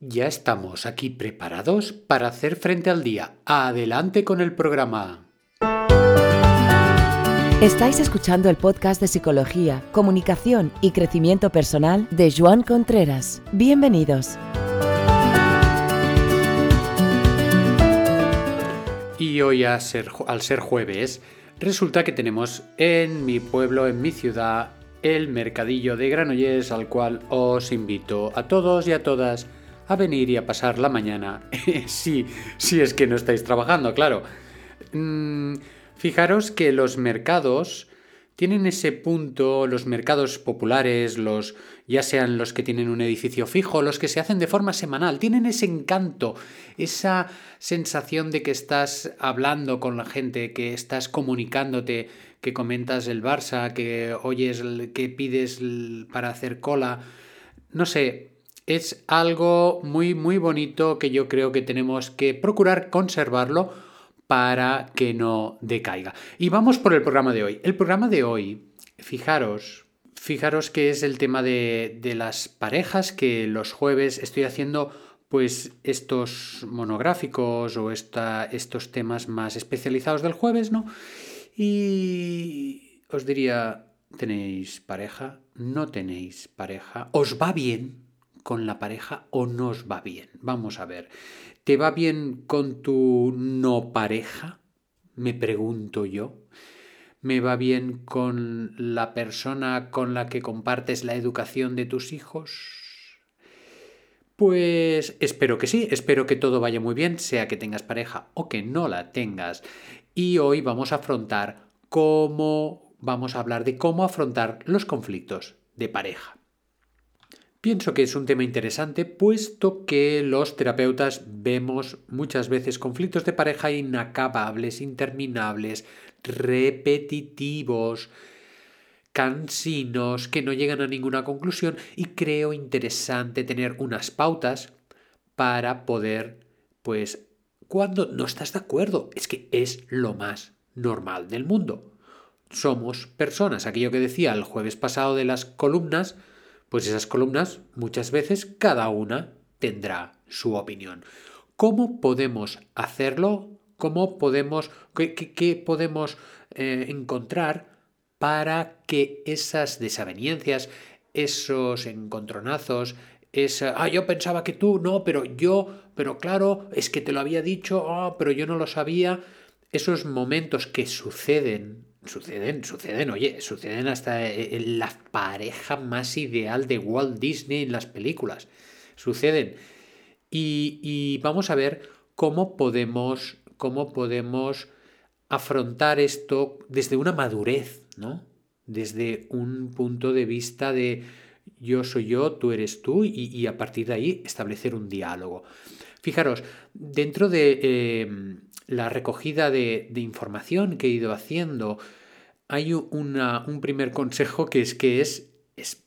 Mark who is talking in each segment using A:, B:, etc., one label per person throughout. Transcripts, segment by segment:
A: Ya estamos aquí preparados para hacer frente al día. Adelante con el programa.
B: Estáis escuchando el podcast de Psicología, Comunicación y Crecimiento Personal de Joan Contreras. Bienvenidos.
A: Y hoy, al ser jueves, resulta que tenemos en mi pueblo, en mi ciudad, el mercadillo de Granollers al cual os invito a todos y a todas a venir y a pasar la mañana. sí, si es que no estáis trabajando, claro. Mm, fijaros que los mercados tienen ese punto, los mercados populares, los ya sean los que tienen un edificio fijo, los que se hacen de forma semanal, tienen ese encanto, esa sensación de que estás hablando con la gente, que estás comunicándote, que comentas el Barça, que oyes, que pides para hacer cola. No sé, es algo muy, muy bonito que yo creo que tenemos que procurar conservarlo para que no decaiga. Y vamos por el programa de hoy. El programa de hoy, fijaros, fijaros que es el tema de, las parejas, que los jueves estoy haciendo pues estos monográficos o estos temas más especializados del jueves, ¿no? Y os diría, ¿tenéis pareja? ¿No tenéis pareja? ¿Os va bien con la pareja o no os va bien? Vamos a ver. ¿Te va bien con tu no pareja? Me pregunto yo. ¿Me va bien con la persona con la que compartes la educación de tus hijos? Pues espero que sí, espero que todo vaya muy bien, sea que tengas pareja o que no la tengas. Y hoy vamos a afrontar cómo, vamos a hablar de cómo afrontar los conflictos de pareja. Pienso que es un tema interesante puesto que los terapeutas vemos muchas veces conflictos de pareja inacabables, interminables, repetitivos, cansinos, que no llegan a ninguna conclusión y creo interesante tener unas pautas para poder, pues, cuando no estás de acuerdo, es que es lo más normal del mundo. Somos personas, aquello que decía el jueves pasado de las columnas, pues esas columnas muchas veces cada una tendrá su opinión. ¿Cómo podemos hacerlo? ¿Cómo podemos, qué, podemos eh, encontrar para que esas desavenencias, esos encontronazos, esa, ah, yo pensaba que tú, no, pero yo, pero claro, es que te lo había dicho, ah, pero yo no lo sabía, esos momentos que suceden Suceden, suceden, oye, suceden hasta en la pareja más ideal de Walt Disney en las películas. Suceden. Y, vamos a ver cómo podemos, cómo podemos afrontar esto desde una madurez, ¿no? Desde un punto de vista de yo soy yo, tú eres tú, y, a partir de ahí establecer un diálogo. Fijaros, dentro de eh, la recogida de, información que he ido haciendo, hay un primer consejo que es que es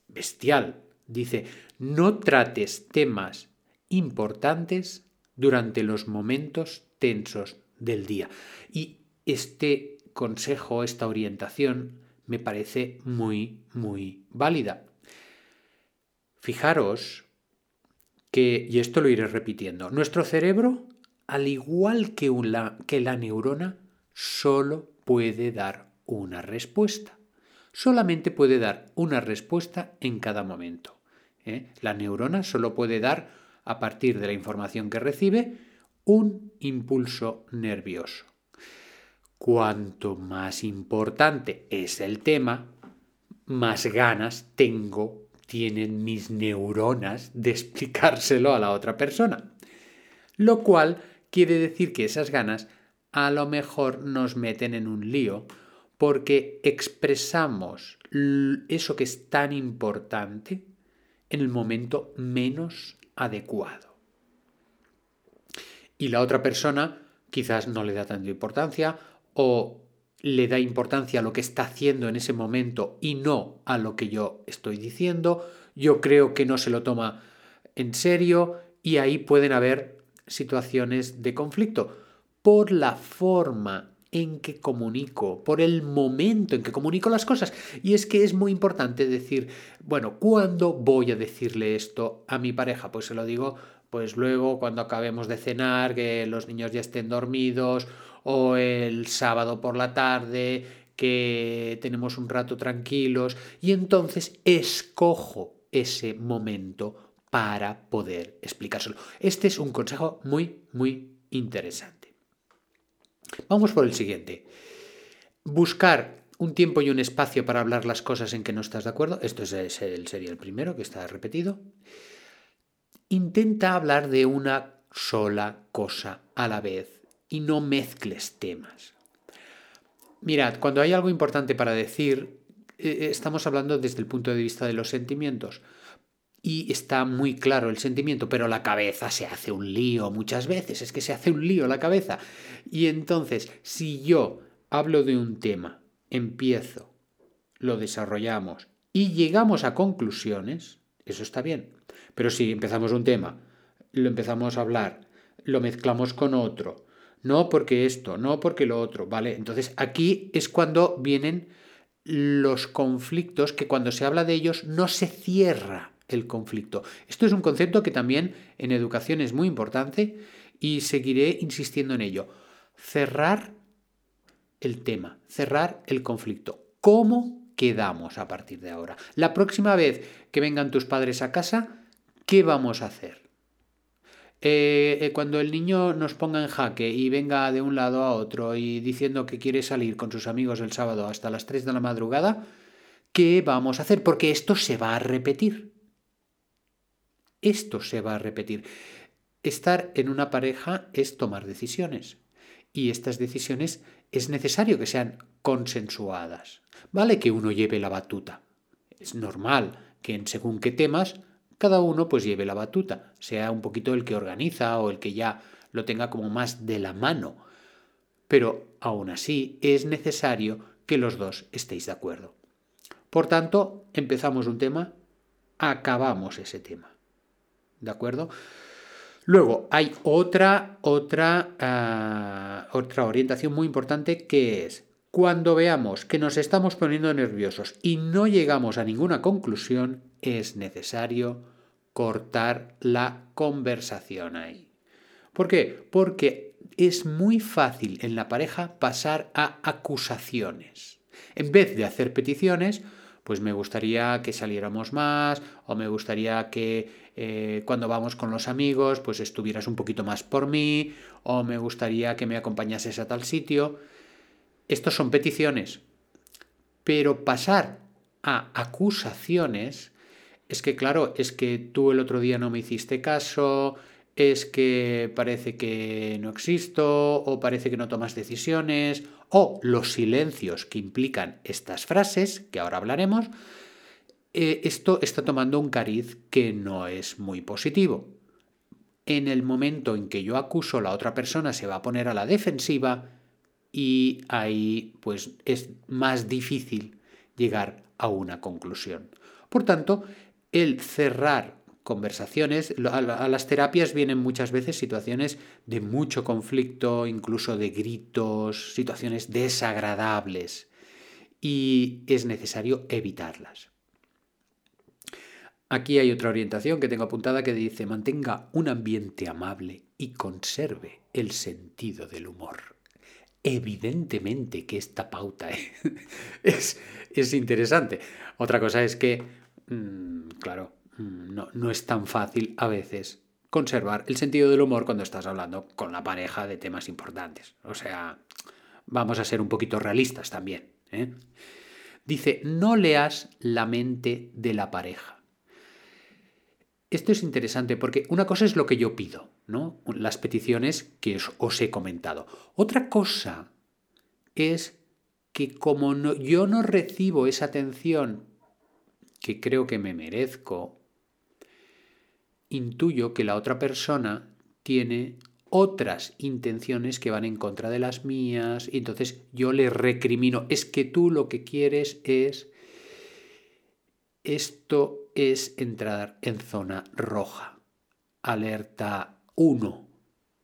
A: bestial. Dice, no trates temas importantes durante los momentos tensos del día. Y este consejo, esta orientación, me parece muy, muy válida. Fijaros que, y esto lo iré repitiendo, nuestro cerebro al igual que, que la neurona, solo puede dar una respuesta. Solamente puede dar una respuesta en cada momento. ¿eh? La neurona solo puede dar, a partir de la información que recibe, un impulso nervioso. Cuanto más importante es el tema, más ganas tengo, tienen mis neuronas de explicárselo a la otra persona. Lo cual quiere decir que esas ganas a lo mejor nos meten en un lío porque expresamos eso que es tan importante en el momento menos adecuado. Y la otra persona quizás no le da tanta importancia o le da importancia a lo que está haciendo en ese momento y no a lo que yo estoy diciendo. Yo creo que no se lo toma en serio y ahí pueden haber situaciones de conflicto por la forma en que comunico, por el momento en que comunico las cosas. Y es que es muy importante decir, bueno, ¿cuándo voy a decirle esto a mi pareja? Pues se lo digo, pues luego cuando acabemos de cenar, que los niños ya estén dormidos, o el sábado por la tarde, que tenemos un rato tranquilos, y entonces escojo ese momento para poder explicárselo. Este es un consejo muy, muy interesante. Vamos por el siguiente. Buscar un tiempo y un espacio para hablar las cosas en que no estás de acuerdo. Esto es el, sería el primero que está repetido. Intenta hablar de una sola cosa a la vez y no mezcles temas. Mirad, cuando hay algo importante para decir, eh, estamos hablando desde el punto de vista de los sentimientos y está muy claro el sentimiento, pero la cabeza se hace un lío muchas veces, es que se hace un lío la cabeza. Y entonces, si yo hablo de un tema, empiezo, lo desarrollamos y llegamos a conclusiones, eso está bien. Pero si empezamos un tema, lo empezamos a hablar, lo mezclamos con otro, no porque esto, no porque lo otro, ¿vale? Entonces aquí es cuando vienen los conflictos que cuando se habla de ellos no se cierra el conflicto. Esto es un concepto que también en educación es muy importante y seguiré insistiendo en ello. Cerrar el tema, cerrar el conflicto. ¿Cómo quedamos a partir de ahora? La próxima vez que vengan tus padres a casa, ¿qué vamos a hacer? Eh, eh, cuando el niño nos ponga en jaque y venga de un lado a otro y diciendo que quiere salir con sus amigos el sábado hasta las 3 de la madrugada, ¿qué vamos a hacer? Porque esto se va a repetir. Esto se va a repetir. Estar en una pareja es tomar decisiones y estas decisiones es necesario que sean consensuadas. Vale que uno lleve la batuta. Es normal que según qué temas cada uno pues lleve la batuta, sea un poquito el que organiza o el que ya lo tenga como más de la mano. Pero aún así es necesario que los dos estéis de acuerdo. Por tanto, empezamos un tema, acabamos ese tema. ¿De acuerdo? Luego, hay otra, otra, ah, otra orientación muy importante que es cuando veamos que nos estamos poniendo nerviosos y no llegamos a ninguna conclusión, es necesario cortar la conversación ahí. ¿Por qué? Porque es muy fácil en la pareja pasar a acusaciones. En vez de hacer peticiones, pues me gustaría que saliéramos más o me gustaría que eh, cuando vamos con los amigos pues estuvieras un poquito más por mí o me gustaría que me acompañases a tal sitio. Estos son peticiones. Pero pasar a acusaciones es que claro, es que tú el otro día no me hiciste caso, es que parece que no existo o parece que no tomas decisiones o los silencios que implican estas frases, que ahora hablaremos, eh, esto está tomando un cariz que no es muy positivo. En el momento en que yo acuso, la otra persona se va a poner a la defensiva y ahí pues es más difícil llegar a una conclusión. Por tanto, el cerrar conversaciones. A las terapias vienen muchas veces situaciones de mucho conflicto, incluso de gritos, situaciones desagradables y es necesario evitarlas. Aquí hay otra orientación que tengo apuntada que dice mantenga un ambiente amable y conserve el sentido del humor. Evidentemente que esta pauta es, es interesante. Otra cosa es que, mm, claro, Mm, no, es tan fácil a veces conservar el sentido del humor cuando estás hablando con la pareja de temas importantes. O sea, vamos a ser un poquito realistas también. ¿eh? Dice, no leas la mente de la pareja. Esto es interesante porque una cosa es lo que yo pido, ¿no? Las peticiones que os, he comentado. Otra cosa es que como yo no recibo esa atención que creo que me merezco intuyo que la otra persona tiene otras intenciones que van en contra de las mías, y entonces yo le recrimino, es que tú lo que quieres es, esto es entrar en zona roja, alerta 1,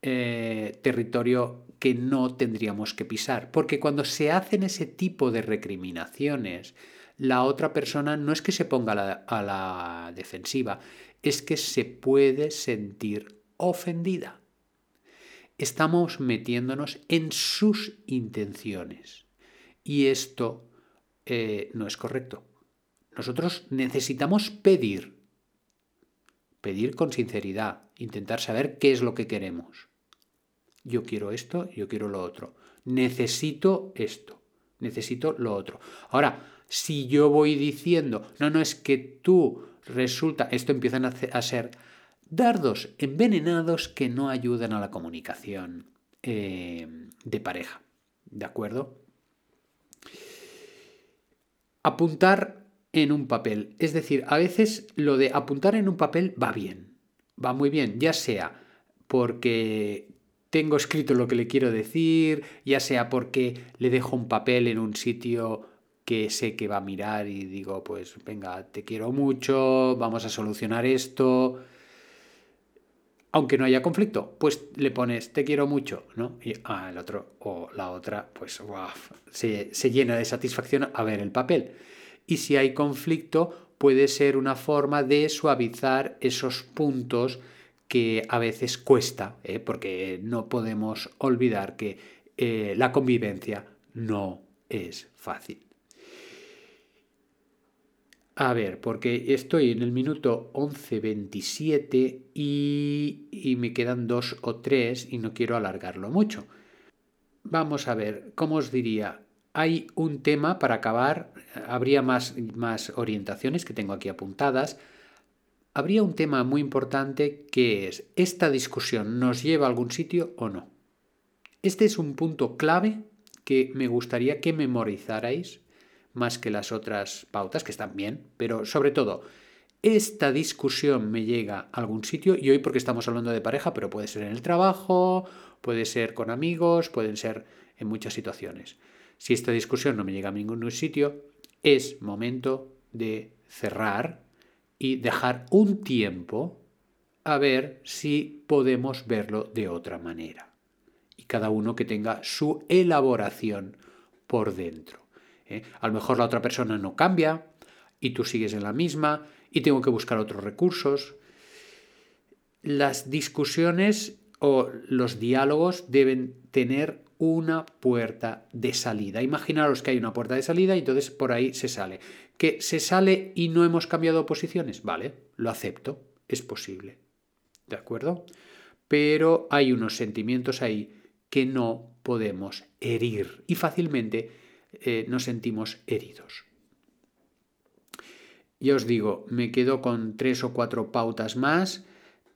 A: eh, territorio que no tendríamos que pisar, porque cuando se hacen ese tipo de recriminaciones, la otra persona no es que se ponga a la, defensiva, es que se puede sentir ofendida. Estamos metiéndonos en sus intenciones y esto eh, no es correcto. Nosotros necesitamos pedir, pedir con sinceridad, intentar saber qué es lo que queremos. Yo quiero esto, yo quiero lo otro. Necesito esto, necesito lo otro. Ahora, si yo voy diciendo, no, no es que tú resulta, esto empiezan a, ser dardos envenenados que no ayudan a la comunicación eh, de pareja. ¿De acuerdo? Apuntar en un papel. Es decir, a veces lo de apuntar en un papel va bien, va muy bien, ya sea porque tengo escrito lo que le quiero decir, ya sea porque le dejo un papel en un sitio que sé que va a mirar y digo, pues venga, te quiero mucho, vamos a solucionar esto. Aunque no haya conflicto, pues le pones te quiero mucho, ¿no? Y ah, el otro o la otra, pues se, se llena de satisfacción a ver el papel. Y si hay conflicto, puede ser una forma de suavizar esos puntos que a veces cuesta, ¿eh? porque no podemos olvidar que eh, la convivencia no es fácil. A ver, porque estoy en el minuto 11.27 y, y me quedan dos o tres y no quiero alargarlo mucho. Vamos a ver, ¿cómo os diría? Hay un tema para acabar, habría más, más orientaciones que tengo aquí apuntadas. Habría un tema muy importante que es, ¿esta discusión nos lleva a algún sitio o no? Este es un punto clave que me gustaría que memorizarais más que las otras pautas, que están bien, pero sobre todo, esta discusión me llega a algún sitio, y hoy porque estamos hablando de pareja, pero puede ser en el trabajo, puede ser con amigos, pueden ser en muchas situaciones. Si esta discusión no me llega a ningún sitio, es momento de cerrar y dejar un tiempo a ver si podemos verlo de otra manera. Y cada uno que tenga su elaboración por dentro. ¿eh? A lo mejor la otra persona no cambia y tú sigues en la misma y tengo que buscar otros recursos. Las discusiones o los diálogos deben tener una puerta de salida. Imaginaros que hay una puerta de salida y entonces por ahí se sale. Que se sale y no hemos cambiado posiciones, vale, lo acepto, es posible. ¿De acuerdo? Pero hay unos sentimientos ahí que no podemos herir y fácilmente eh, nos sentimos heridos. Ya os digo, me quedo con tres o cuatro pautas más.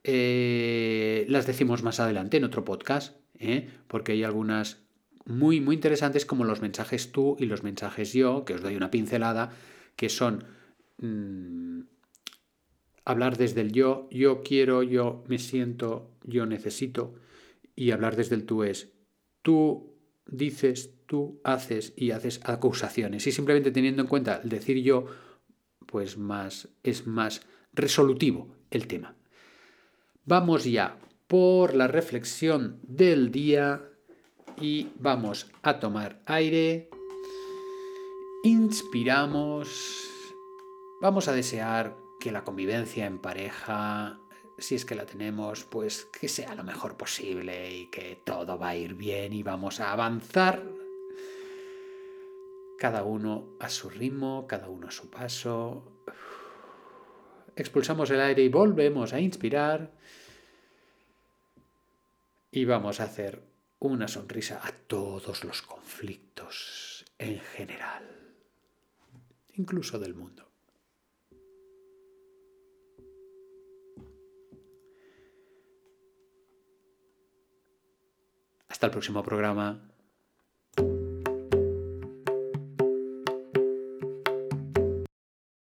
A: Eh, las decimos más adelante en otro podcast, ¿eh? porque hay algunas muy, muy interesantes como los mensajes tú y los mensajes yo, que os doy una pincelada, que son mm, hablar desde el yo, yo quiero, yo me siento, yo necesito, y hablar desde el tú es tú dices, tú haces y haces acusaciones. Y simplemente teniendo en cuenta el decir yo, pues más es más resolutivo el tema. Vamos ya por la reflexión del día y vamos a tomar aire. Inspiramos. Vamos a desear que la convivencia en pareja si es que la tenemos, pues que sea lo mejor posible y que todo va a ir bien y vamos a avanzar cada uno a su ritmo, cada uno a su paso. Expulsamos el aire y volvemos a inspirar. Y vamos a hacer una sonrisa a todos los conflictos en general, incluso del mundo. Hasta el próximo programa.